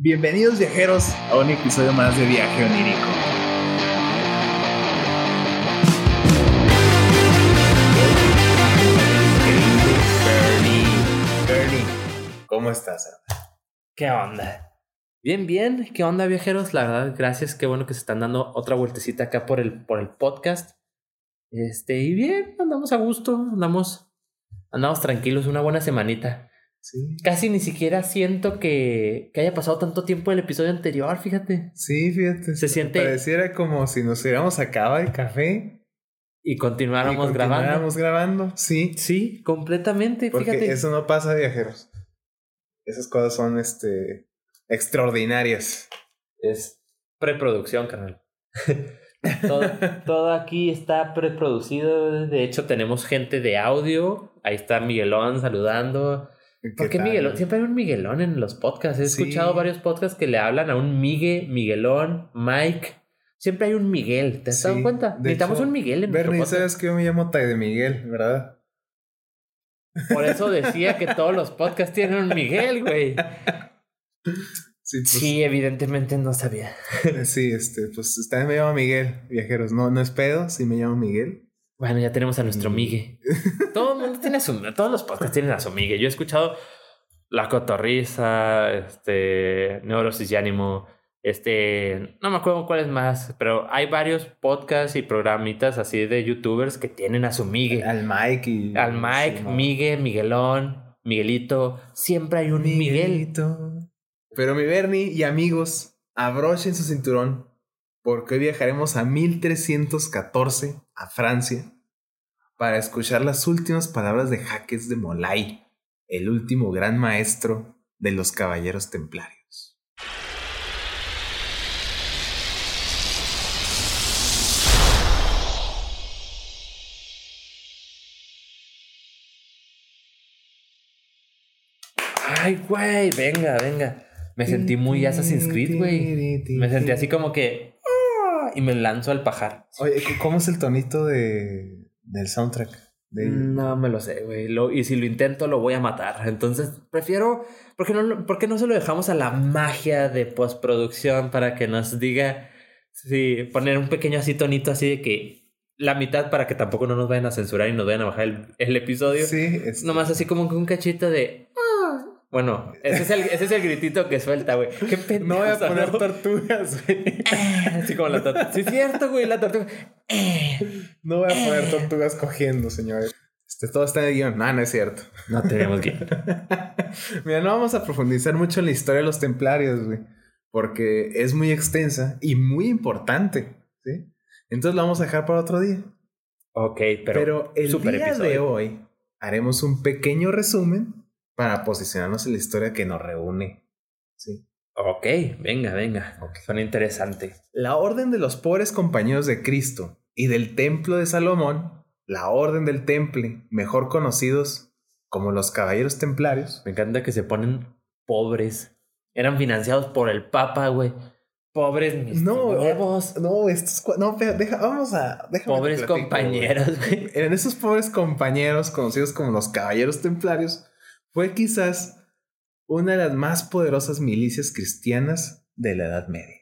Bienvenidos viajeros a un episodio más de Viaje Onírico. Bernie, Bernie, ¿cómo estás? ¿Qué onda? Bien, bien. ¿Qué onda, viajeros? La verdad, gracias. Qué bueno que se están dando otra vueltecita acá por el, por el podcast. Este, y bien, andamos a gusto, andamos, andamos tranquilos, una buena semanita. Sí. Casi ni siquiera siento que, que haya pasado tanto tiempo el episodio anterior, fíjate. Sí, fíjate. Se siente- Pareciera como si nos hubiéramos acabado el café. Y continuáramos y grabando. continuáramos grabando. Sí. Sí, completamente, Porque fíjate. eso no pasa, viajeros. Esas cosas son este extraordinarias. Es preproducción, carnal. todo, todo aquí está preproducido. De hecho, tenemos gente de audio. Ahí está Miguelón saludando. ¿Por ¿Qué qué tal? Miguelón? Siempre hay un Miguelón en los podcasts. He Sí. escuchado varios podcasts que le hablan a un Migue, Miguelón, Mike. Siempre hay un Miguel. ¿Te has dado cuenta? de Necesitamos hecho, un Miguel en Bernie, sabes que yo me llamo Tai de Miguel, ¿verdad? Por eso decía que todos los podcasts tienen un Miguel, güey. Sí, pues, Sí, evidentemente no sabía. sí, este, pues también me llamo Miguel, viajeros. No, no es pedo, sí me llamo Miguel. Bueno, ya tenemos a nuestro Mm. Migue. Todo el mundo tiene a su... Todos los podcasts tienen a su Migue. Yo he escuchado La Cotorriza, este... Neurosis y Ánimo, este... No me acuerdo cuál es más, pero hay varios podcasts y programitas así de youtubers que tienen a su Migue. Al Mike y. Al Mike, sí. Migue, Miguelón, Miguelito. Siempre hay un Miguel. Miguelito. Pero mi Bernie y amigos, abrochen su cinturón, porque hoy viajaremos a 1314 a Francia para escuchar las últimas palabras de Jaques de Molay, el último gran maestro de los caballeros templarios. Ay, güey, venga, venga. Me sentí muy Assassin's Creed, güey. Me sentí así como que... Y me lanzo al pajar. Oye, ¿cómo es el tonito de, del soundtrack? De- No me lo sé, güey. Y si lo intento, lo voy a matar. Entonces, prefiero. ¿por qué, no, por qué no se lo dejamos a la magia de postproducción para que nos diga. Sí, poner un pequeño así tonito así de que. La mitad para que tampoco no nos vayan a censurar y nos vayan a bajar el, el episodio. Sí, es- Nomás así como que un cachito de. "Ah". Bueno, ese es, el, ese es el gritito que suelta, güey. Qué pendejo. No voy a poner tortugas, güey. Así como la tortuga. Sí, es cierto, güey, la tortuga. No voy a poner tortugas cogiendo, señores. Este, todo está en el guion. No, no es cierto. No tenemos que. Mira, no vamos a profundizar mucho en la historia de los templarios, güey. Porque es muy extensa y muy importante, ¿sí? Entonces lo vamos a dejar para otro día. Ok, Pero, pero. el super día de hoy haremos un pequeño resumen para posicionarnos en la historia que nos reúne, ¿sí? Ok, venga, venga. Suena interesante. La Orden de los Pobres Compañeros de Cristo y del Templo de Salomón, la Orden del Temple, mejor conocidos como los Caballeros Templarios, Me encanta que se ponen pobres. Eran financiados por el Papa, güey. Pobres mis No. No, estos no, deja, vamos a Pobres platico, compañeros, güey. En esos pobres compañeros conocidos como los caballeros templarios fue quizás una de las más poderosas milicias cristianas de la Edad Media.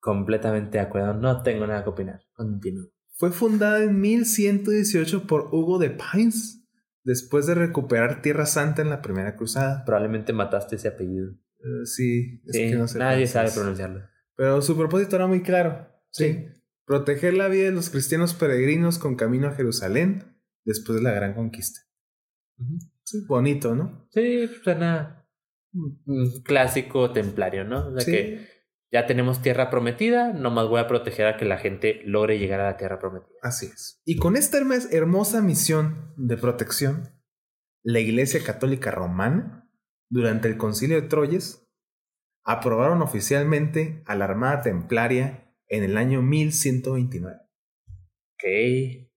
Completamente de acuerdo. No tengo nada que opinar. Continúo. Fue fundada en 1118 por Hugo de Pines después de recuperar Tierra Santa en la Primera Cruzada. Probablemente mataste ese apellido. Eh, sí, es Sí, que no sé nadie sabe pronunciarlo. Pero su propósito era muy claro. Sí. Proteger la vida de los cristianos peregrinos con camino a Jerusalén después de la gran conquista. Sí, bonito, ¿no? Sí, suena clásico templario, ¿no? O sea Sí. que ya tenemos tierra prometida, nomás voy a proteger a que la gente logre llegar a la tierra prometida. Así es. Y con esta hermosa misión de protección, la Iglesia Católica Romana, durante el Concilio de Troyes, aprobaron oficialmente a la Armada Templaria en el año 1129. Ok.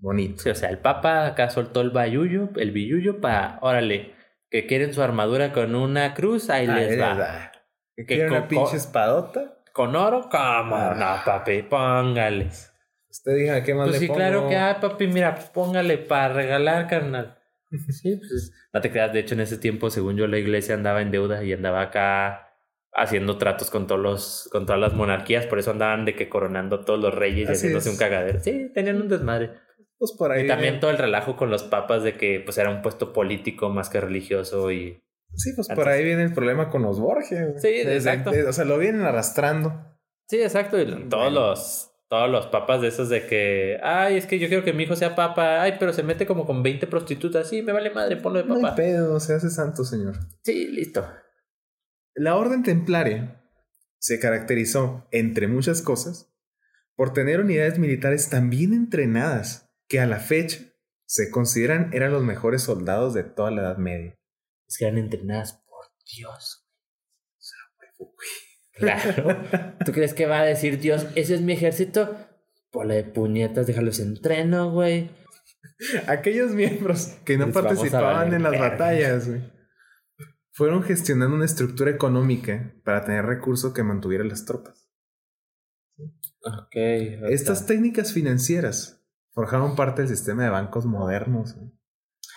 Bonito. Sí, o sea, el Papa acá soltó el bayuyo, el billuyo para, órale, que quieren su armadura con una cruz, ahí Ahí les va. ¿Que Que quiere una pinche espadota? ¿Con oro? ¿Cómo? Ah. No, papi, póngale. Usted diga qué más Pues le sí, pongo? claro que, ah, papi, mira, póngale para regalar, carnal. Sí, pues no te creas, de hecho en ese tiempo, según yo, la iglesia andaba en deuda y andaba acá haciendo tratos con todos los, con todas las monarquías, por eso andaban de que coronando todos los reyes y haciéndose es. un cagadero. Sí, tenían un desmadre. Pues por ahí. Y también todo el relajo con los papas de que pues era un puesto político más que religioso y Sí, pues por Entonces- ahí viene el problema con los Borgia. güey. Sí, Desde- exacto. o sea, lo vienen arrastrando. Sí, exacto. Y todos Bueno. los todos los papas de esos de que, ay, es que yo quiero que mi hijo sea papa, ay, pero se mete como con 20 prostitutas, sí, me vale madre, ponlo de No hay papa. pedo, se hace santo, señor. Sí, listo. La orden templaria se caracterizó, entre muchas cosas, por tener unidades militares tan bien entrenadas que a la fecha se consideran eran los mejores soldados de toda la Edad Media. Es que eran entrenadas por Dios. Claro. ¿Tú crees que va a decir Dios, ese es mi ejército? Por de puñetas, déjalos entreno, güey. Aquellos miembros que no Les participaban en las verga. batallas, güey, fueron gestionando una estructura económica para tener recursos que mantuviera las tropas. Ok. Estas técnicas financieras forjaron parte del sistema de bancos modernos.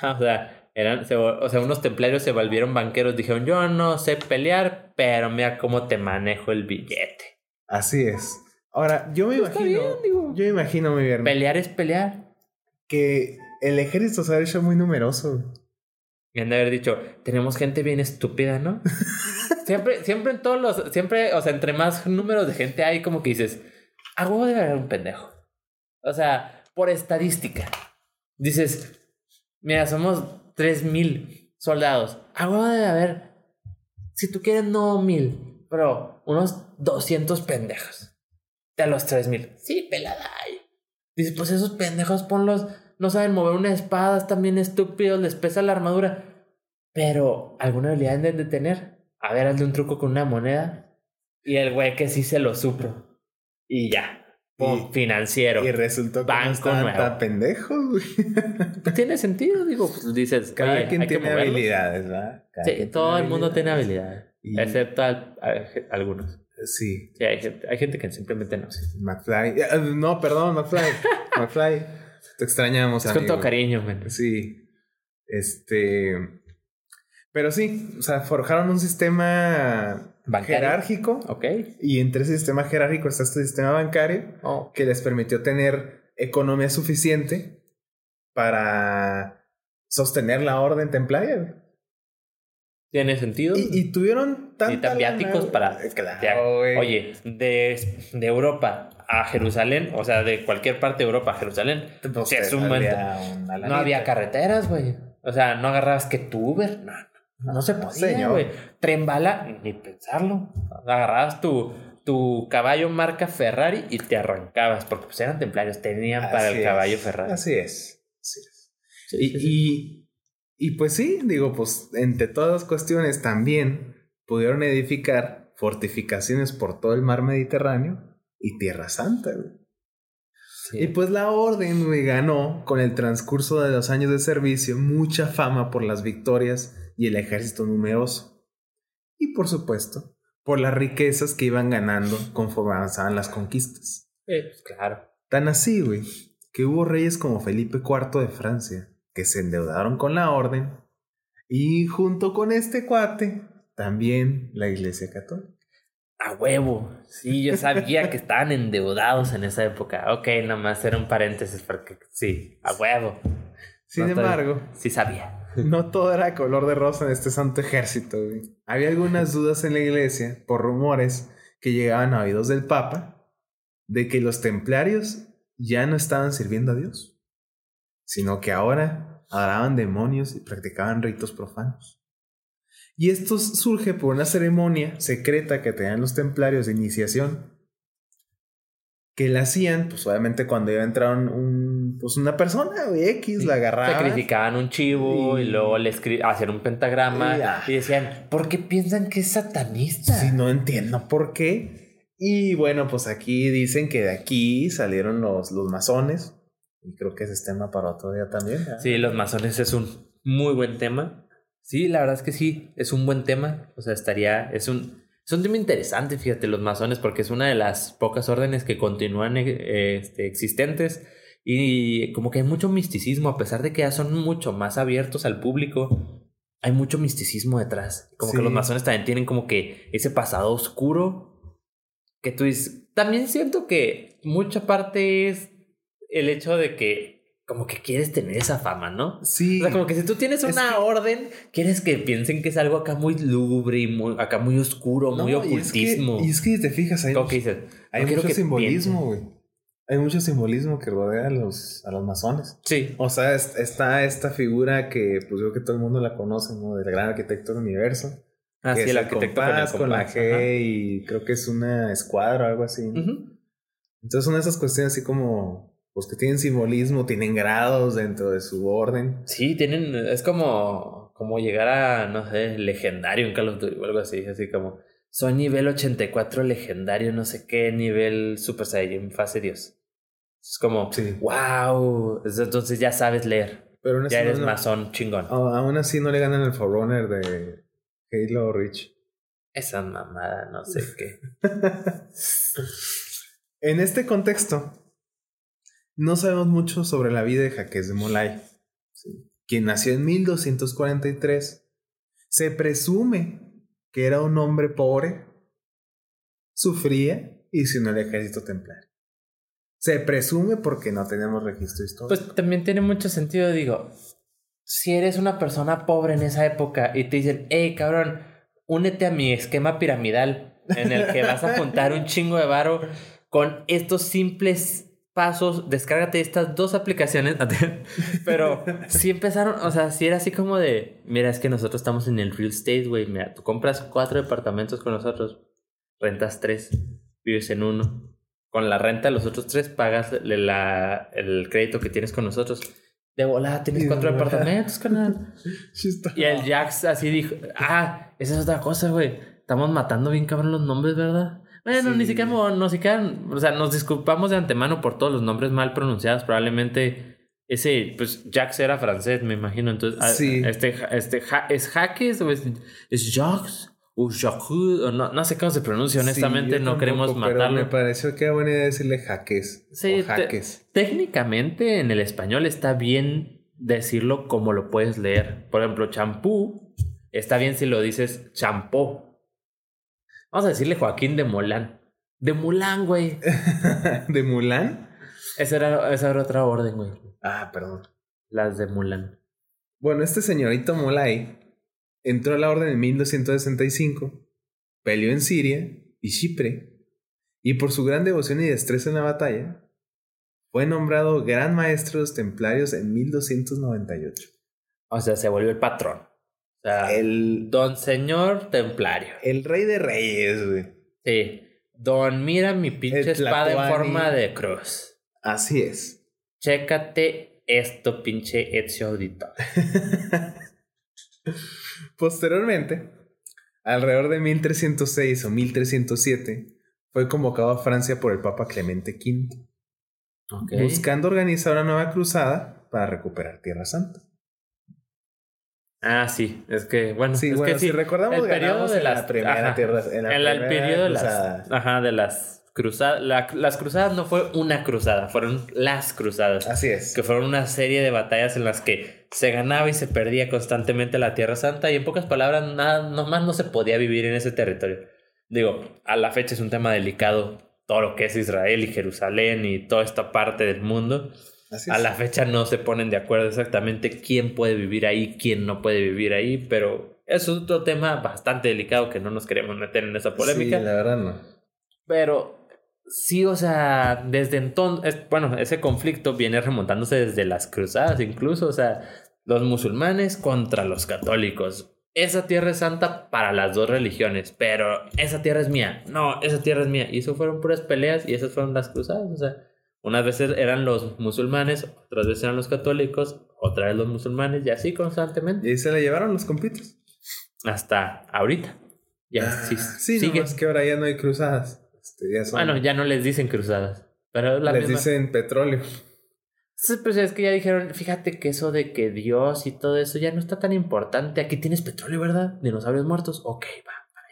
Ah, o sea, eran, se o sea, unos templarios se volvieron banqueros, dijeron, yo no sé pelear, pero mira cómo te manejo el billete. Así es. Ahora, yo me Pues está imagino, bien, digo. yo me imagino, mi bien, Pelear es pelear. que el ejército se ha hecho muy numeroso. Me han de haber dicho, tenemos gente bien estúpida, ¿no? siempre, siempre en todos los, siempre, o sea, entre más números de gente hay, como que dices, a huevo debe haber un pendejo. O sea, por estadística. Dices, mira, somos 3000 soldados. A huevo debe haber, si tú quieres, no mil, pero unos 200 pendejos. De los 3000. Sí, pelada. Dices, pues esos pendejos ponlos, no saben mover una espada, están bien estúpidos, les pesa la armadura. Pero alguna habilidad deben de tener. A ver, hazle un truco con una moneda. Y el güey que sí se lo supo. Y ya. Pum, Y- financiero. Y resultó que Banco no nuevo. tan pendejos. güey. Pues tiene sentido, digo, pues dices, Cada oye, quien tiene habilidades, ¿verdad? Cada Sí, todo el mundo tiene habilidades. Y- Excepto al- a- algunos. Sí, Sí, hay gente, hay gente que simplemente no. McFly. Eh, No, perdón, McFly. McFly. Te extrañamos, Es con todo amigo. cariño, man. Sí. Este. Pero sí, o sea, forjaron un sistema Bancario. jerárquico. Ok. Y entre ese sistema jerárquico está este sistema bancario Oh, que les permitió tener economía suficiente para sostener la orden templaria. Tiene sentido. Y, y tuvieron tanta Y tan viáticos para- güey. Claro. Oye, de, de Europa a Jerusalén, o sea, de cualquier parte de Europa a Jerusalén, no lanita. había carreteras, güey. O sea, no agarrabas que tu Uber, no, no, no se podía, güey. Tren bala, ni pensarlo. Agarrabas tu, tu caballo marca Ferrari y te arrancabas, porque pues eran templarios, tenían para Así el es, caballo Ferrari. Así es. Así es. Sí, Y, sí, sí. y, y pues sí, digo, pues entre todas las cuestiones también pudieron edificar fortificaciones por todo el mar Mediterráneo y Tierra Santa, güey. Sí. Y pues la orden, güey, ganó con el transcurso de los años de servicio mucha fama por las victorias y el ejército numeroso. Y por supuesto, por las riquezas que iban ganando conforme avanzaban las conquistas. Eh, pues, claro. Tan así, güey, que hubo reyes como Felipe IV de Francia que se endeudaron con la orden y junto con este cuate también la Iglesia Católica. A huevo. Sí, yo sabía que estaban endeudados en esa época. Ok, nomás era un paréntesis porque sí, a huevo. Sin No, embargo, Sí sabía. no todo era color de rosa en este santo ejército. güey. Había algunas dudas en la iglesia por rumores que llegaban a oídos del Papa de que los templarios ya no estaban sirviendo a Dios, sino que ahora adoraban demonios y practicaban ritos profanos. Y esto surge por una ceremonia secreta que tenían los templarios de iniciación que la hacían, pues obviamente cuando iba a entrar un, pues una persona, X, la agarraban. Sacrificaban un chivo y, Y- luego le hacían un pentagrama Y ya. y decían, ¿por qué piensan que es satanista? Sí, no entiendo por qué. Y bueno, pues aquí dicen que de aquí salieron los, los masones. Y creo que ese es tema para otro día también. ¿verdad? Sí, los masones es un muy buen tema. Sí, la verdad es que sí, es un buen tema. O sea, estaría, es un, es un tema interesante, fíjate, los masones, porque es una de las pocas órdenes que continúan eh, este, existentes y como que hay mucho misticismo, a pesar de que ya son mucho más abiertos al público. hay mucho misticismo detrás. Como que los masones también tienen como que ese pasado oscuro que tú dices. También siento que mucha parte es el hecho de que como que quieres tener esa fama, ¿no? Sí. O sea, como que si tú tienes Es una que- orden, quieres que piensen que es algo acá muy lúgubre y muy, acá muy oscuro, muy No, y es que- ocultismo. Y es que, te fijas, hay, que dices, hay no mucho simbolismo, güey. Hay mucho simbolismo que rodea a los, a los masones. Sí. O sea, es- está esta figura que pues yo creo que todo el mundo la conoce, ¿no? Del gran arquitecto del universo. Así que es el arquitecto con el compás, con, la compás, G ajá. y creo que es una escuadra o algo así. Entonces son esas cuestiones así como, pues que tienen simbolismo, tienen grados dentro de su orden. Sí, tienen, es como, como llegar a, no sé, legendario en Call of Duty o algo así, así como, soy nivel 84 legendario, no sé qué, nivel Super Saiyan, fase Dios. Es como, Sí. wow, entonces ya sabes leer, Pero aún así, ya eres no, masón chingón. a- aún así no le ganan el Forerunner de Halo Reach. Esa mamada, no sé qué. En este contexto, no sabemos mucho sobre la vida de Jaques de Molay, quien nació en 1243. Se presume que era un hombre pobre, sufría y se unió al ejército templario. Se presume porque no tenemos registro histórico. Pues también tiene mucho sentido, digo, si eres una persona pobre en esa época y te dicen, hey cabrón, únete a mi esquema piramidal en el que vas a juntar un chingo de varo con estos simples pasos, descárgate estas dos aplicaciones, pero si empezaron, o sea, si era así como de, mira, es que nosotros estamos en el real estate, güey, mira, tú compras cuatro departamentos con nosotros, rentas tres, vives en uno. Con la renta de los otros tres pagas la, el crédito que tienes con nosotros. De volada tienes de cuatro departamentos, está- Y el Jax así dijo, ah, esa es otra cosa, güey. Estamos matando bien cabrón los nombres, ¿verdad? Bueno, Sí. ni siquiera, no siquiera, o sea, nos disculpamos de antemano por todos los nombres mal pronunciados. Probablemente ese, pues, Jax era francés, me imagino. Entonces, Sí. este, ja- este, ja- ¿es Jaques o es, es? O Jacques, o no, no sé cómo se pronuncia, honestamente, Sí, no queremos tampoco, pero matarlo. Me pareció que era buena idea decirle jaques. Sí, o jaques. Técnicamente en el español está bien decirlo como lo puedes leer. Por ejemplo, champú está bien si lo dices champó. Vamos a decirle Joaquín de Molán. De Mulán, güey. ¿De Mulan? Esa era, esa era otra orden, güey. Ah, perdón. Las de Mulán. Bueno, este señorito Molay entró a la orden en 1265, peleó en Siria y Chipre, y por su gran devoción y destreza en la batalla, fue nombrado gran maestro de los templarios en 1298. O sea, se volvió el patrón. O sea, El, don señor templario. el rey de reyes, güey. Sí. Don, mira mi pinche espada en forma de cruz. Así es. Chécate esto, pinche Ezio Auditor. Posteriormente, alrededor de 1306 o 1307, fue convocado a Francia por el Papa Clemente V, buscando organizar una nueva cruzada para recuperar Tierra Santa. Ah, sí, es que, bueno, Sí, es bueno, que sí. si recordamos, el periodo de en las la primera ajá, tierra, en la el primera periodo de las, ajá, de las cruzadas, la- las cruzadas no fue una cruzada, fueron las cruzadas, Así es. que fueron una serie de batallas en las que se ganaba y se perdía constantemente la Tierra Santa y en pocas palabras nada, nomás no se podía vivir en ese territorio. Digo, a la fecha es un tema delicado todo lo que es Israel y Jerusalén y toda esta parte del mundo. Así A es. la fecha no se ponen de acuerdo exactamente quién puede vivir ahí, quién no puede vivir ahí, pero es otro tema bastante delicado que no nos queremos meter en esa polémica. Sí, la verdad no. Pero sí, o sea, desde entonces, bueno, ese conflicto viene remontándose desde las cruzadas incluso, o sea, los musulmanes contra los católicos. Esa tierra es santa para las dos religiones, pero esa tierra es mía. No, esa tierra es mía. Y eso fueron puras peleas y esas fueron las cruzadas, o sea, unas veces eran los musulmanes, otras veces eran los católicos, otra vez los musulmanes y así constantemente Y ahí se la llevaron los compitos. hasta ahorita. Ya Ah, sí, sí, sigue. nomás que ahora ya no hay cruzadas. Este, ya son- Bueno, ya no les dicen cruzadas, pero es la les misma. dicen petróleo. Pues es que ya dijeron, fíjate que eso de que Dios y todo eso ya no está tan importante. Aquí tienes petróleo, ¿verdad? Dinosaurios muertos. Ok, va, para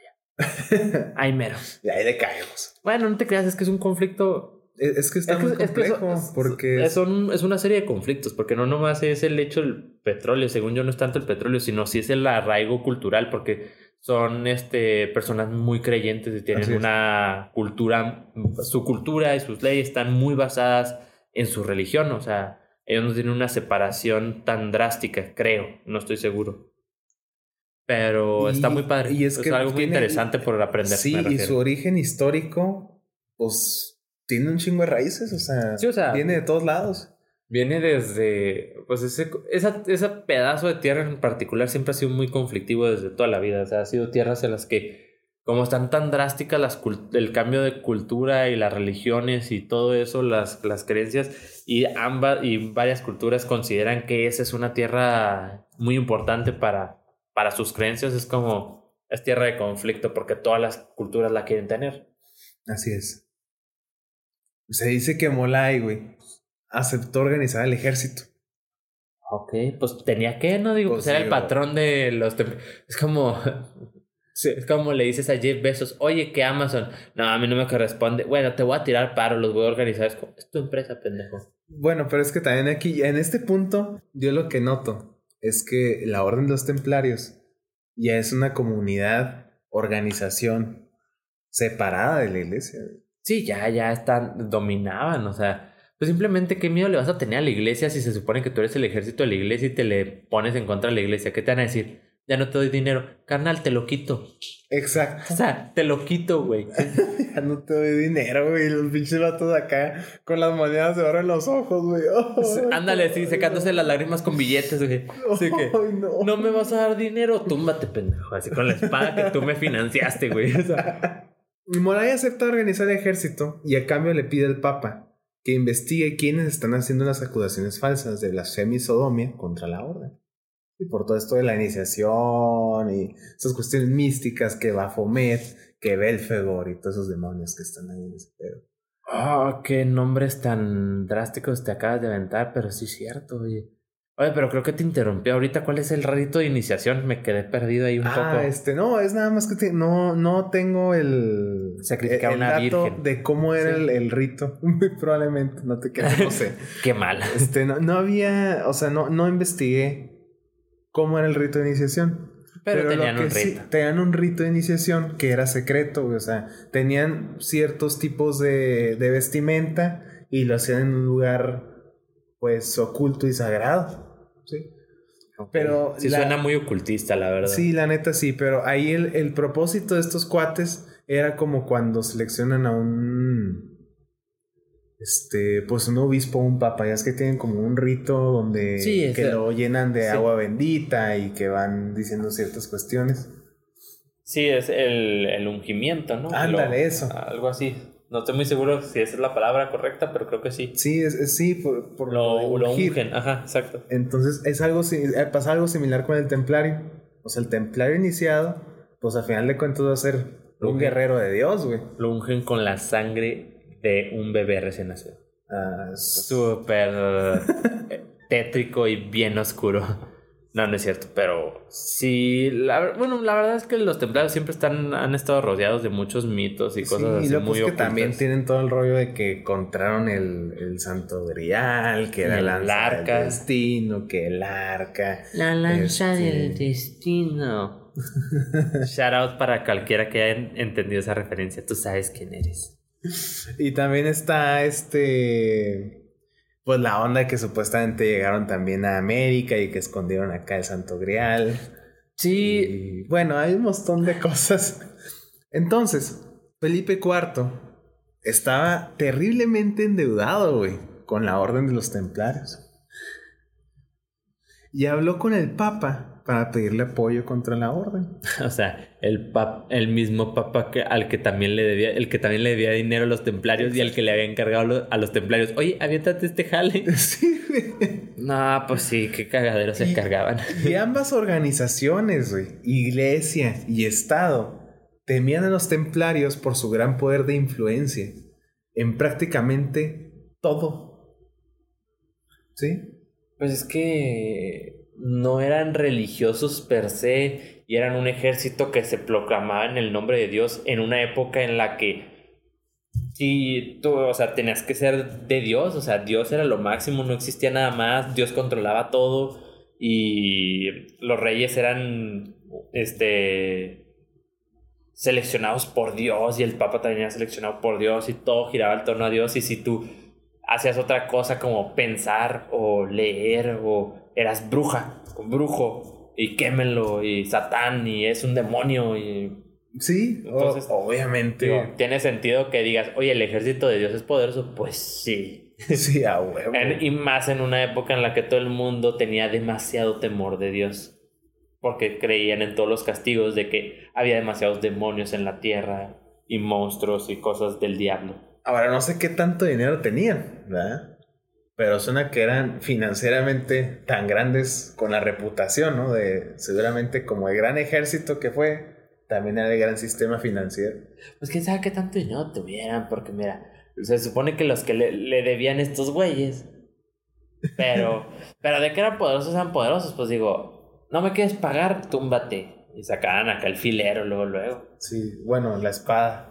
allá. Ay, mero. Y ahí le caemos. Bueno, no te creas, es que es un conflicto Es, es que está Es que- muy es que complejo, eso- porque... es, son- es una serie de conflictos, porque no nomás es el hecho del petróleo, según yo no es tanto el petróleo, sino sí es el arraigo cultural, porque son este, personas muy creyentes y tienen es. una cultura, su cultura y sus leyes están muy basadas en su religión, o sea, ellos no tienen una separación tan drástica, creo, no estoy seguro. Pero Y- está muy padre. y es es, que algo muy interesante por aprender. Sí, y su origen histórico, pues, tiene un chingo de raíces, o sea, Sí, o sea, viene de todos lados. Viene desde, pues ese, esa, ese pedazo de tierra en particular siempre ha sido muy conflictivo desde toda la vida. O sea, ha sido tierras en las que, como están tan drásticas las el cambio de cultura y las religiones y todo eso, las, las creencias, y ambas y varias culturas consideran que esa es una tierra muy importante para, para sus creencias, es como, es tierra de conflicto porque todas las culturas la quieren tener. Así es. Se dice que Molay, güey, aceptó organizar el ejército. Ok, pues tenía que, ¿no? Digo, pues, Pues era sí, el patrón de los... Es como... Es como le dices a Jeff Bezos, oye, que Amazon, no, a mí no me corresponde. Bueno, te voy a tirar paro, los voy a organizar. Es, como, es tu empresa, pendejo. Bueno, pero es que también aquí, en este punto, yo lo que noto es que la Orden de los Templarios ya es una comunidad, organización separada de la iglesia. Sí, ya, ya están, dominaban, o sea, pues simplemente qué miedo le vas a tener a la iglesia si se supone que tú eres el ejército de la iglesia y te le pones en contra de la iglesia. ¿Qué te van a decir? Ya no te doy dinero. Carnal, te lo quito. Exacto. O sea, te lo quito, güey. Ya no te doy dinero, güey. Los pinches vatos acá con las monedas de oro en los ojos, güey. Ándale, sí, secándose las lágrimas con billetes, güey. Así que, no. no me vas a dar dinero, túmbate, pendejo. Así con la espada que tú me financiaste, güey. O sea, Moray acepta organizar el ejército y a cambio le pide al Papa que investigue quiénes están haciendo las acusaciones falsas de blasfemia y sodomia contra la orden. Y por todo esto de la iniciación y esas cuestiones místicas que Baphomet, que Belfegor y todos esos demonios que están ahí en ese pedo. oh, qué nombres tan drásticos te acabas de aventar, pero sí es cierto, oye. Oye, pero creo que te interrumpí ahorita. ¿Cuál es el rito de iniciación? Me quedé perdido ahí un ah, poco. este, no, es nada más que te- no, no tengo el, Sacrificar el una dato virgen. de cómo era Sí. el, el rito. Muy probablemente, no te creas, no sé. Qué mal. Este, no, no había, o sea, no, no investigué cómo era el rito de iniciación. Pero, tenían que un sí- rito. tenían un rito de iniciación que era secreto, o sea, tenían ciertos tipos de, de vestimenta y lo hacían en un lugar, pues, oculto y sagrado. Sí. Pero Sí la- suena muy ocultista, la verdad. Sí, la neta sí, pero ahí el, el propósito de estos cuates era como cuando seleccionan a un. Este, pues un obispo o un papa, ya es que tienen como un rito donde Sí, que lo llenan de sí. agua bendita y que van diciendo ciertas cuestiones. Sí, es el, el ungimiento, ¿no? Ándale, Lo- eso. Algo así. No estoy muy seguro si esa es la palabra correcta, pero creo que sí. Sí, es, es- sí, por, por Lo, lo ungen, ajá, exacto. Entonces es algo, eh, pasa algo similar con el templario. O sea, el templario iniciado, pues al final de cuentas va a ser un guerrero de Dios, güey. Lo ungen con la sangre de un bebé recién nacido. Ah, Súper eh, tétrico y bien oscuro. No, no es cierto, pero sí, la, bueno, la verdad es que los templarios siempre están, han estado rodeados de muchos mitos y Sí, cosas y así luego muy pues que ocultas. también tienen todo el rollo de que encontraron el, el santo grial, que era el la lanza arca. del destino, que el arca. La lanza Este- del destino. Shout out para cualquiera que haya en- entendido esa referencia. Tú sabes quién eres. Y también está este. Pues la onda que supuestamente llegaron también a América y que escondieron acá el santo grial. Sí, Y bueno, hay un montón de cosas. Entonces, Felipe IV estaba terriblemente endeudado, güey, con la orden de los templarios. Y habló con el Papa para pedirle apoyo contra la orden. o sea, el pap, el mismo papa que, al que también le debía, el que también le debía dinero a los templarios y al que le había encargado lo- a los templarios. Oye, aviéntate este jale. Sí, güey. No, pues sí, qué cagadero se Y- cargaban. Y ambas organizaciones, güey, iglesia y Estado, temían a los templarios por su gran poder de influencia en prácticamente todo. ¿Sí? Pues es que no eran religiosos per se y eran un ejército que se proclamaba en el nombre de Dios en una época en la que si tú, o sea, tenías que ser de Dios, o sea, Dios era lo máximo, no existía nada más, Dios controlaba todo y los reyes eran, este, seleccionados por Dios y el Papa también era seleccionado por Dios y todo giraba en torno a Dios y si tú hacías otra cosa como pensar o leer o eras bruja brujo y quémelo y Satán y es un demonio y Sí, Entonces, obviamente. Digo, tiene sentido que digas, oye, el ejército de Dios es poderoso. Pues sí. sí, a huevo. En- y más en una época en la que todo el mundo tenía demasiado temor de Dios. Porque creían en todos los castigos de que había demasiados demonios en la tierra y monstruos y cosas del diablo. Ahora no sé qué tanto dinero tenían, ¿verdad? Pero suena que eran financieramente tan grandes con la reputación, ¿no? De seguramente como el gran ejército que fue, también era el gran sistema financiero. Pues quién sabe qué tanto dinero tuvieran, porque mira, se supone que los que le, le debían estos güeyes. Pero, pero de que eran poderosos, eran poderosos. Pues digo, no me quieres pagar, túmbate. Y sacaban acá el filero luego, luego. Sí, bueno, la espada.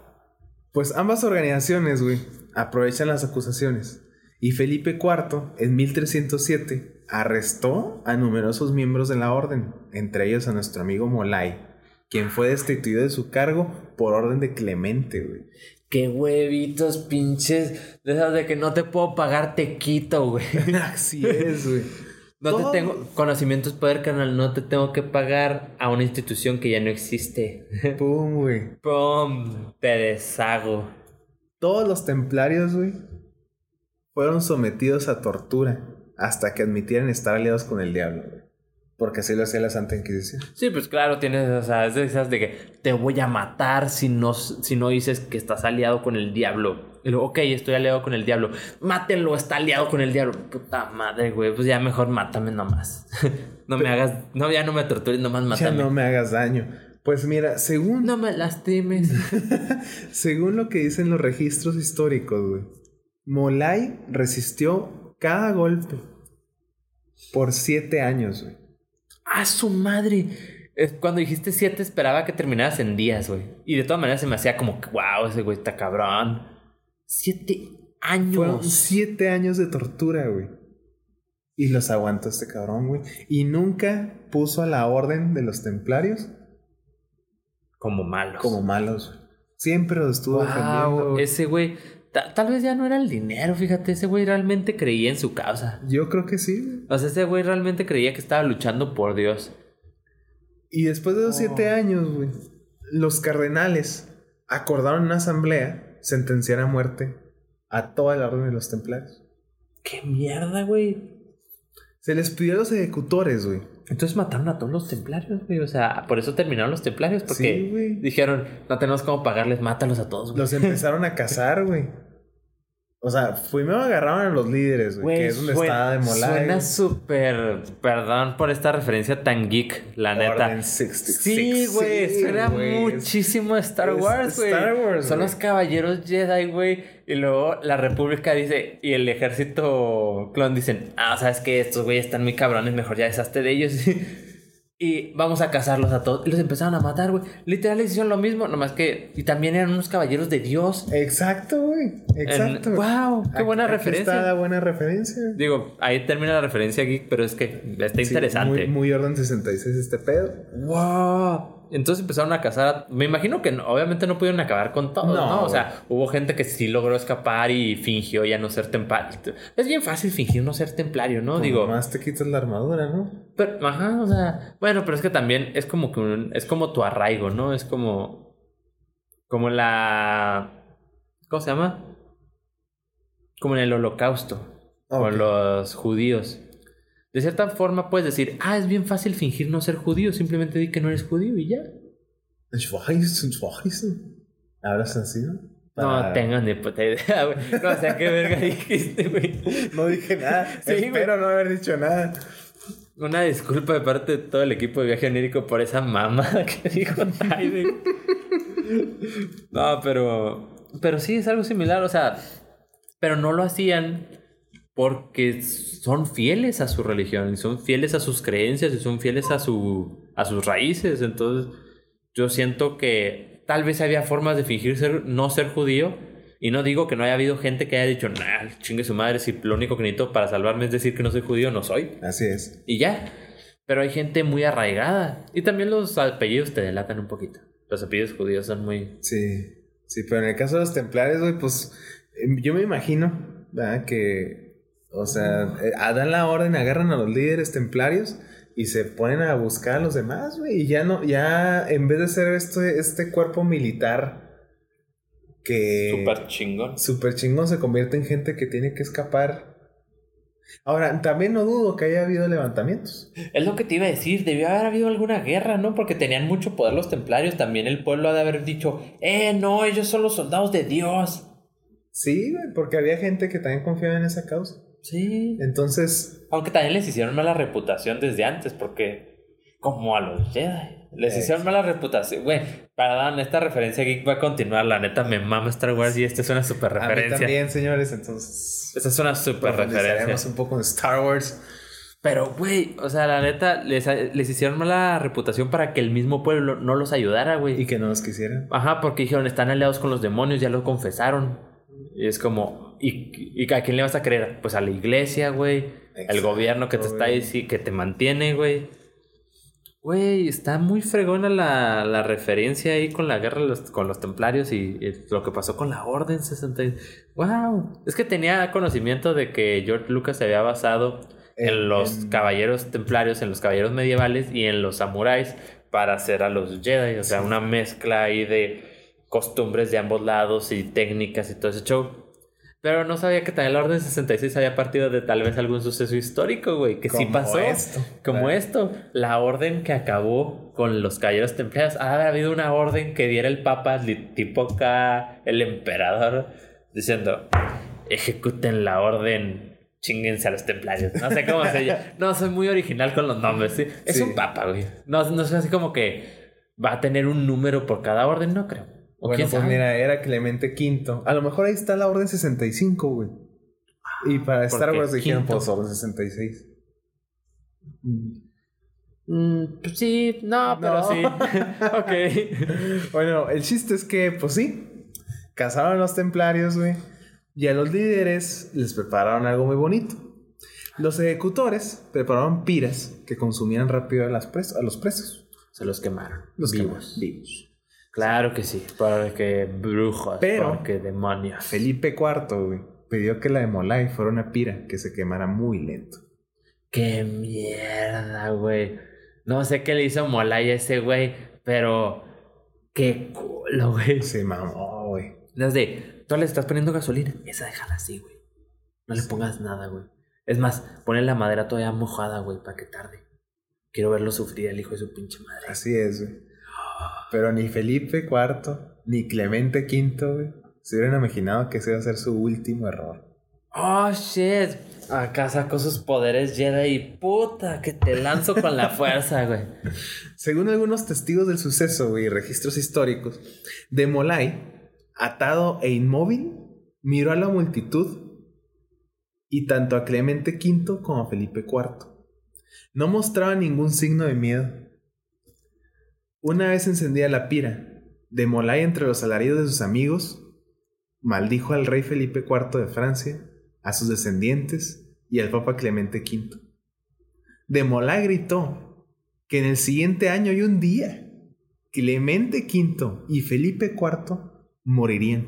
Pues ambas organizaciones, güey, aprovechan las acusaciones. Y Felipe IV, en 1307, arrestó a numerosos miembros de la orden, entre ellos a nuestro amigo Molay, quien fue destituido de su cargo por orden de Clemente, güey. Qué huevitos pinches. De esas de que no te puedo pagar, te quito, güey. Así es, güey. No Todo- te tengo. Conocimiento es poder, canal. No te tengo que pagar a una institución que ya no existe. Pum, güey. ¡Pum! Te deshago. Todos los templarios, güey, fueron sometidos a tortura hasta que admitieran estar aliados con el diablo, güey. Porque así lo hacía la Santa Inquisición. Sí, pues claro, tienes, o sea, es de esas de que te voy a matar si no, si no dices que estás aliado con el diablo. Y luego, ok, estoy aliado con el diablo. Mátenlo, está aliado con el diablo. Puta madre, güey. Pues ya mejor mátame nomás. no me hagas, no, ya no me tortures, nomás Ya mátame. no me hagas daño. Pues mira, según, No me lastimes. según lo que dicen los registros históricos, güey, Molay resistió cada golpe por siete años, güey. ¡A su madre! Cuando dijiste siete esperaba que terminaras en días, güey. Y de todas maneras se me hacía como, que, wow, ese güey está cabrón. Siete años. Fueron siete años de tortura, güey. Y los aguantó este cabrón, güey. Y nunca puso a la orden de los templarios como malos. como malos. güey. Siempre los estuvo. Wow, ese güey, ta- tal vez ya no era el dinero, fíjate, ese güey realmente creía en su causa. Yo creo que sí. güey. O sea, ese güey realmente creía que estaba luchando por Dios. Y después de los siete Oh. años, güey, los cardenales acordaron en una asamblea sentenciar a muerte a toda la orden de los templarios. ¡Qué mierda, güey! Se les pidió a los ejecutores, güey. Entonces mataron a todos los templarios, güey. O sea, por eso terminaron los templarios, porque Sí, dijeron, no tenemos cómo pagarles, mátalos a todos, güey. Los empezaron a cazar, güey. O sea, primero agarraron a los líderes, güey, que es donde suena- de Molay. Suena súper. Perdón por esta referencia tan geek, la neta. Orden 66. Sí, güey, Sí, suena muchísimo a Star es Wars, güey. Star Wars, Son los caballeros Jedi, güey. Y luego la República dice, y el ejército clon dicen, ah, sabes que estos güeyes están muy cabrones, mejor ya deshazte de ellos. y vamos a cazarlos a todos. Y los empezaron a matar, güey. Literal les hicieron lo mismo, nomás que. Y también eran unos caballeros de Dios. Exacto, güey. Exacto. En- ¡Wow! ¡Qué Aquí- buena aquí referencia! Está la buena referencia. Digo, ahí termina la referencia geek, pero es que está Sí, interesante. Muy, muy orden 66 este pedo. ¡Wow! Entonces empezaron a cazar. a- Me imagino que no- obviamente no pudieron acabar con todo, ¿no? No, O sea, hubo gente que sí logró escapar y fingió ya no ser templario. Es bien fácil fingir no ser templario, ¿no? Digo, Más te quitas la armadura, ¿no? Pero, ajá, o sea, bueno, pero es que también es como que un- es como tu arraigo, ¿no? Es como como la ¿cómo se llama? Como en el holocausto con los judíos. De cierta forma puedes decir, ah, es bien fácil fingir no ser judío, simplemente di que no eres judío y ya. ¿Hablas así, no? No Ah, tengo ni puta idea, güey. No sé qué verga dijiste, güey. No dije nada. Sí, güey. Espero no haber dicho nada. Una disculpa de parte de todo el equipo de viaje onírico por esa mamada que dijo Tyler. No, pero. Pero sí es algo similar, o sea. Pero no lo hacían porque son fieles a su religión, y son fieles a sus creencias, y son fieles a, su, a sus raíces. Entonces, yo siento que tal vez había formas de fingir ser, no ser judío Y no digo que no haya habido gente que haya dicho, nah, chingue su madre, si lo único que necesito para salvarme es decir que no soy judío, no soy. Así es. Y ya. Pero hay gente muy arraigada. Y también los apellidos te delatan un poquito. Los apellidos judíos son muy... Sí, sí, pero en el caso de los templarios, güey, pues em, yo me imagino, ¿verdad? Que, o sea, eh, dan la orden, agarran a los líderes templarios y se ponen a buscar a los demás, güey. Y ya no, ya en vez de ser este, este cuerpo militar que... Súper chingón. Súper chingón se convierte en gente que tiene que escapar. Ahora, también no dudo que haya habido levantamientos. Es lo que te iba a decir, debió haber habido alguna guerra, ¿no? Porque tenían mucho poder los templarios, también el pueblo ha de haber dicho, eh, no, ellos son los soldados de Dios. Sí, porque había gente que también confiaba en esa causa. Sí. Entonces, Aunque también les hicieron mala reputación desde antes, porque como a los Jedi. Les hicieron mala reputación. Güey, perdón, esta referencia geek va a continuar. La neta me mama Star Wars y esta es una super a mí referencia. también, señores, entonces... Esta es una super referencia. Un poco en Star Wars. Pero, güey, o sea, la neta, les, les hicieron mala reputación para que el mismo pueblo no los ayudara, güey. Y que no nos quisieran. Ajá, porque dijeron, están aliados con los demonios, ya lo confesaron. Y es como, ¿y, y a quién le vas a creer? Pues a la iglesia, güey. Exacto, gobierno que te está diciendo, que te mantiene, güey. Güey, está muy fregona la, la referencia ahí con la guerra los- con los templarios y, y lo que pasó con la Orden 60. ¡Wow! Es que tenía conocimiento de que George Lucas se había basado en, En- los en- caballeros templarios, en los caballeros medievales y en los samuráis para hacer a los Jedi. O sea, una mezcla ahí de costumbres de ambos lados y técnicas y todo ese show. Pero no sabía que también la Orden 66 había partido de tal vez algún suceso histórico, güey, que sí Como pasó. esto. Como Claro. esto, la orden que acabó con los caballeros templarios. Ha habido una orden que diera el Papa, tipo acá, el emperador, diciendo: ejecuten la orden, chinguense a los templarios. No sé cómo se llama. No, soy muy original con los nombres, ¿sí? Es Sí. un Papa, güey. No, no es así como que va a tener un número por cada orden, no creo. ¿O Bueno, pues sabe? mira, era Clemente V. A lo mejor ahí está la Orden 65, güey. Y para Star Wars dijeron, pues Orden 66. Mm, pues sí, no, pero No. sí. ok. Bueno, el chiste es que, pues sí, cazaron a los templarios, güey. Y a los líderes les prepararon algo muy bonito. Los ejecutores prepararon piras que consumían rápido a, las pres- a los presos. Se los quemaron. Los vivos. quemaron, vivos. Claro que sí, porque brujos, Pero- porque demonios. Felipe IV, güey, pidió que la de Molay fuera una pira que se quemara muy lento. Qué mierda, güey. No sé qué le hizo Molay a ese güey, pero qué culo, güey. Se mamó, güey. Desde, tú le estás poniendo gasolina, esa déjala así, güey. No le pongas nada, güey. Es más, ponle la madera todavía mojada, güey, para que tarde. Quiero verlo sufrir el hijo de su pinche madre. Así es, güey. Pero ni Felipe IV ni Clemente V, güey, se hubieran imaginado que ese iba a ser su último error. Oh, shit. Acá sacó sus poderes Jedi y puta, que te lanzo con la fuerza, güey. Según algunos testigos del suceso y registros históricos, de Molay, atado e inmóvil, miró a la multitud y tanto a Clemente V como a Felipe IV. No mostraba ningún signo de miedo. Una vez encendida la pira, de Molay entre los alaridos de sus amigos, maldijo al rey Felipe IV de Francia, a sus descendientes y al Papa Clemente V. De Molay gritó que en el siguiente año y un día, Clemente V y Felipe IV morirían,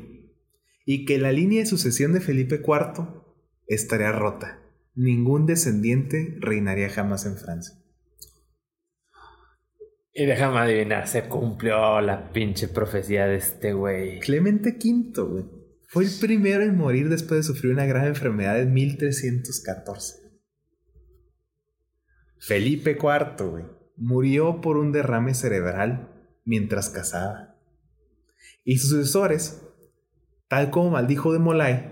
y que la línea de sucesión de Felipe IV estaría rota. Ningún descendiente reinaría jamás en Francia. Y déjame adivinar, se cumplió la pinche profecía de este güey. Clemente V, güey, fue el primero en morir después de sufrir una grave enfermedad en 1314. Felipe IV, güey, murió por un derrame cerebral mientras cazaba. Y sus sucesores, tal como maldijo de Molay,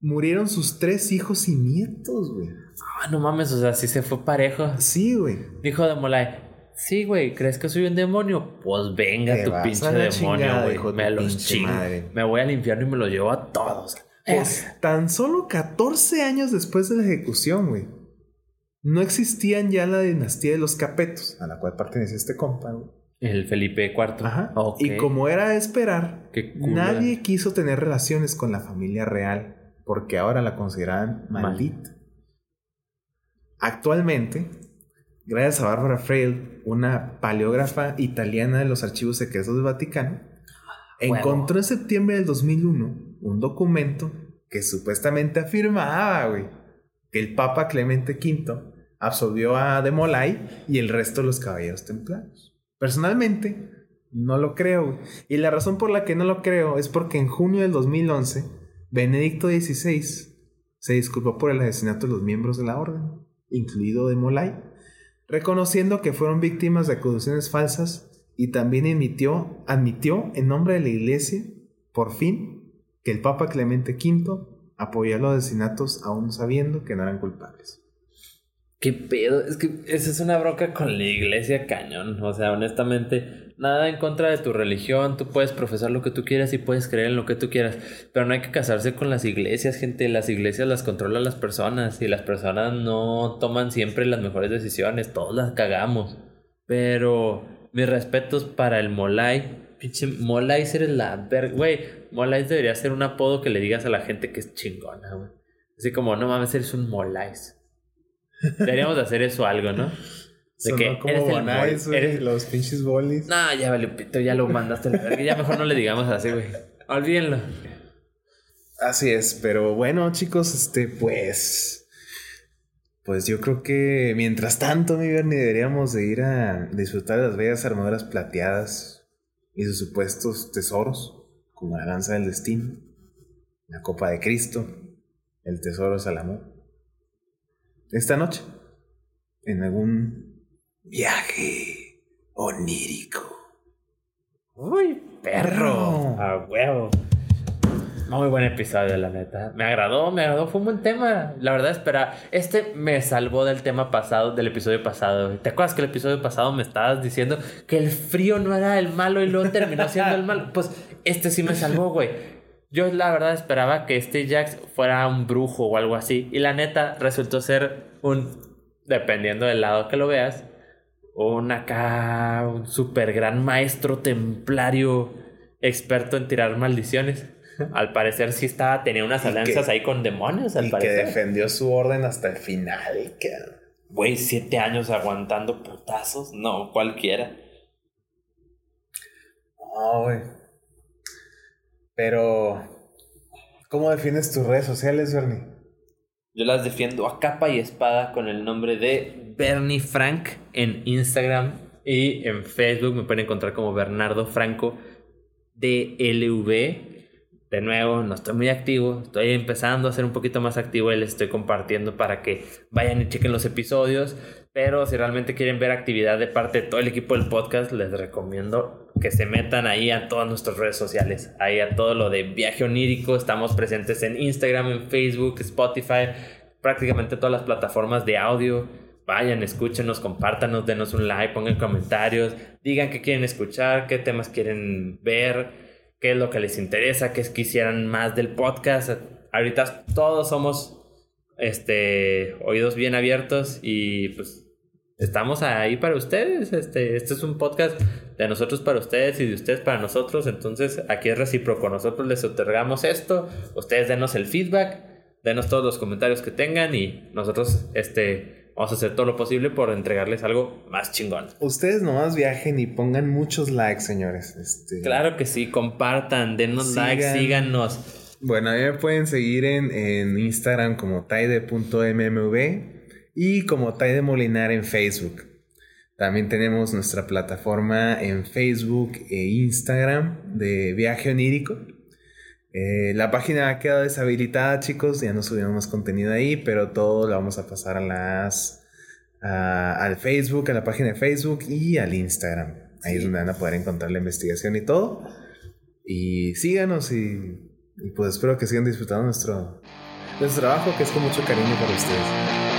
murieron sus tres hijos y nietos, güey. Ah, no mames, o sea, sí se fue parejo. Sí, güey. Dijo de Molay, sí, güey, ¿crees que soy un demonio? Pues venga Te tu pinche demonio, güey. Me los chingo. madre. Me voy al infierno y me los llevo a todos. Pues tan solo 14 años después de la ejecución, güey. No existían ya la dinastía de los Capetos, a la cual pertenecía este compa, güey. El Felipe IV. Ajá. Y como era de esperar, nadie quiso tener relaciones con la familia real porque ahora la consideraban maldita. Actualmente, gracias a Barbara Freil, una paleógrafa italiana de los archivos secretos del Vaticano, encontró en septiembre del 2001 un documento que supuestamente afirmaba, que el Papa Clemente V absolvió a de Molay y el resto de los caballeros templarios. Personalmente, no lo creo. Y la razón por la que no lo creo es porque en junio del 2011, Benedicto XVI se disculpó por el asesinato de los miembros de la orden, incluido de Molay, reconociendo que fueron víctimas de acusaciones falsas y también admitió, admitió en nombre de la Iglesia, por fin, que el Papa Clemente V apoyó los asesinatos aún sabiendo que no eran culpables. ¿Qué pedo? Es que esa es una bronca con la iglesia cañón. O sea, honestamente, nada en contra de tu religión. Tú puedes profesar lo que tú quieras y puedes creer en lo que tú quieras. Pero no hay que casarse con las iglesias, gente. Las iglesias las controlan las personas y las personas no toman siempre las mejores decisiones. Todos las cagamos. Pero mis respetos para el Molay. Pinche Molay eres la verga. Güey, Molay debería ser un apodo que le digas a la gente que es chingona, güey. Así como, no mames, eres un Molais. Deberíamos hacer eso algo, ¿no? De que como eres, el eres los pinches bolis. No, ya vale, pito, ya lo mandaste a la verga. Ya mejor no le digamos así, güey. Olvídenlo. Así es, pero bueno, chicos, este, pues. Pues yo creo que mientras tanto, mi Bernie, deberíamos de ir a disfrutar de las bellas armaduras plateadas y sus supuestos tesoros, como la lanza del destino, la copa de Cristo, el tesoro de Salomón esta noche en algún viaje onírico. Uy, perro. A huevo. Muy buen episodio, la neta. Me agradó, me agradó. Fue un buen tema. La verdad, espera. Este me salvó del tema pasado, del episodio pasado. ¿Te acuerdas que el episodio pasado me estabas diciendo que el frío no era el malo y luego terminó siendo el malo? Pues este sí me salvó, güey. Yo la verdad esperaba que este Jax fuera un brujo o algo así. Y la neta resultó ser un, dependiendo del lado que lo veas, un acá, un super gran maestro templario experto en tirar maldiciones. Al parecer sí estaba, tenía unas alianzas ahí con demonios, al y que defendió su orden hasta el final. Que... Güey, siete años aguantando putazos. No, cualquiera. No, güey. Pero, ¿cómo defines tus redes sociales, Bernie? Yo las defiendo a capa y espada con el nombre de Bernie Frank en Instagram y en Facebook me pueden encontrar como Bernardo Franco DLV. De nuevo, no estoy muy activo, estoy empezando a ser un poquito más activo y les estoy compartiendo para que vayan y chequen los episodios. Pero si realmente quieren ver actividad de parte de todo el equipo del podcast, les recomiendo que se metan ahí a todas nuestras redes sociales, ahí a todo lo de viaje onírico. Estamos presentes en Instagram, en Facebook, Spotify, prácticamente todas las plataformas de audio. Vayan, escúchenos, compártanos, denos un like, pongan comentarios, digan qué quieren escuchar, qué temas quieren ver qué es lo que les interesa, qué quisieran más del podcast. Ahorita todos somos este, oídos bien abiertos y pues estamos ahí para ustedes. Este, este es un podcast de nosotros para ustedes y de ustedes para nosotros. Entonces aquí es recíproco. Nosotros les otorgamos esto, ustedes denos el feedback, denos todos los comentarios que tengan y nosotros este, Vamos a hacer todo lo posible por entregarles algo más chingón. Ustedes nomás viajen y pongan muchos likes, señores. Este... Claro que sí, compartan, denos likes, síganos. Bueno, a mí me pueden seguir en, en Instagram como taide.mmv y como Taide Molinar en Facebook. También tenemos nuestra plataforma en Facebook e Instagram de Viaje Onírico. Eh, la página ha quedado deshabilitada, chicos. Ya no subimos más contenido ahí, pero todo lo vamos a pasar a las, al Facebook, a la página de Facebook y al Instagram. Ahí es donde van a poder encontrar la investigación y todo. Y síganos y, y pues espero que sigan disfrutando nuestro, nuestro trabajo, que es con mucho cariño para ustedes.